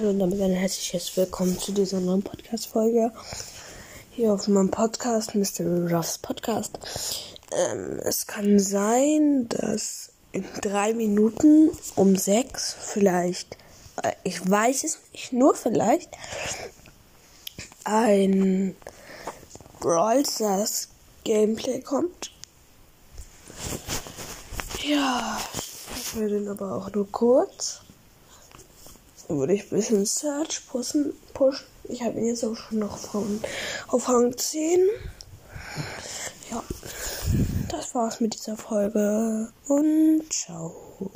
Hallo und damit ein herzliches Willkommen zu dieser neuen Podcast-Folge hier auf meinem Podcast, Mr. Ruffs Podcast. Ähm, es kann sein, dass in drei Minuten um sechs vielleicht, äh, ich weiß es nicht, nur vielleicht, ein Brawl Stars Gameplay kommt. Ja, ich will den aber auch nur kurz. Würde ich ein bisschen Search pushen. pushen. Ich habe ihn jetzt auch schon noch von, auf Rang 10. Ja, das war's mit dieser Folge und ciao.